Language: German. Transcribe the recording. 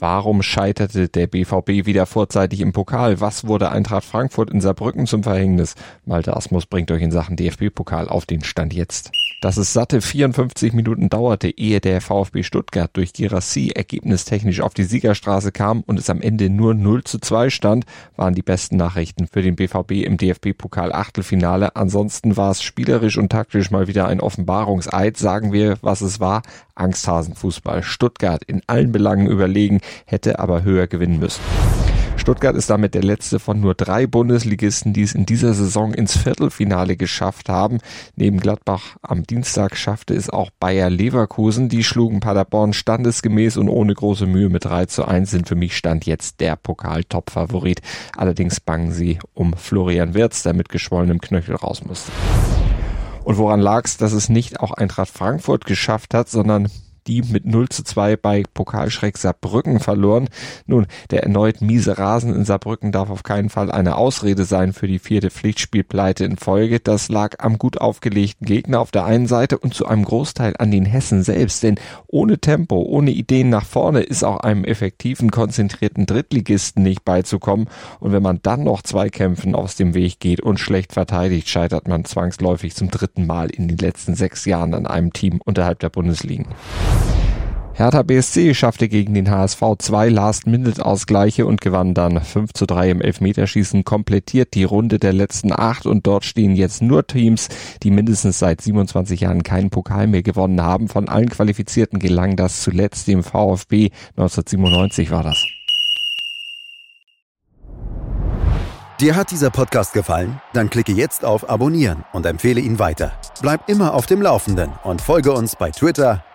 Warum scheiterte der BVB wieder vorzeitig im Pokal? Was wurde Eintracht Frankfurt in Saarbrücken zum Verhängnis? Malte Asmus bringt euch in Sachen DFB-Pokal auf den Stand jetzt. Dass es satte 54 Minuten dauerte, ehe der VfB Stuttgart durch Girassi ergebnistechnisch auf die Siegerstraße kam und es am Ende nur 0 zu 2 stand, waren die besten Nachrichten für den BVB im DFB-Pokal Achtelfinale. Ansonsten war es spielerisch und taktisch mal wieder ein Offenbarungseid. Sagen wir, was es war. Angsthasenfußball. Stuttgart in allen Belangen überlegen, hätte aber höher gewinnen müssen. Stuttgart ist damit der letzte von nur drei Bundesligisten, die es in dieser Saison ins Viertelfinale geschafft haben. Neben Gladbach am Dienstag schaffte es auch Bayer Leverkusen. Die schlugen Paderborn standesgemäß und ohne große Mühe mit 3 zu 1 sind für mich Stand jetzt der Pokal-Top-Favorit. Allerdings bangen sie um Florian Wirz, der mit geschwollenem Knöchel raus musste. Und woran lag es, dass es nicht auch Eintracht Frankfurt geschafft hat, sondern die mit 0 zu 2 bei Pokalschreck Saarbrücken verloren. Nun, der erneut miese Rasen in Saarbrücken darf auf keinen Fall eine Ausrede sein für die vierte Pflichtspielpleite in Folge. Das lag am gut aufgelegten Gegner auf der einen Seite und zu einem Großteil an den Hessen selbst. Denn ohne Tempo, ohne Ideen nach vorne ist auch einem effektiven, konzentrierten Drittligisten nicht beizukommen. Und wenn man dann noch zwei Kämpfen aus dem Weg geht und schlecht verteidigt, scheitert man zwangsläufig zum dritten Mal in den letzten sechs Jahren an einem Team unterhalb der Bundesligen. Hertha BSC schaffte gegen den HSV zwei Last-Minute-Ausgleiche und gewann dann 5 zu 3 im Elfmeterschießen, komplettiert die Runde der letzten acht und dort stehen jetzt nur Teams, die mindestens seit 27 Jahren keinen Pokal mehr gewonnen haben. Von allen Qualifizierten gelang das zuletzt dem VfB 1997 war das. Dir hat dieser Podcast gefallen? Dann klicke jetzt auf Abonnieren und empfehle ihn weiter. Bleib immer auf dem Laufenden und folge uns bei Twitter,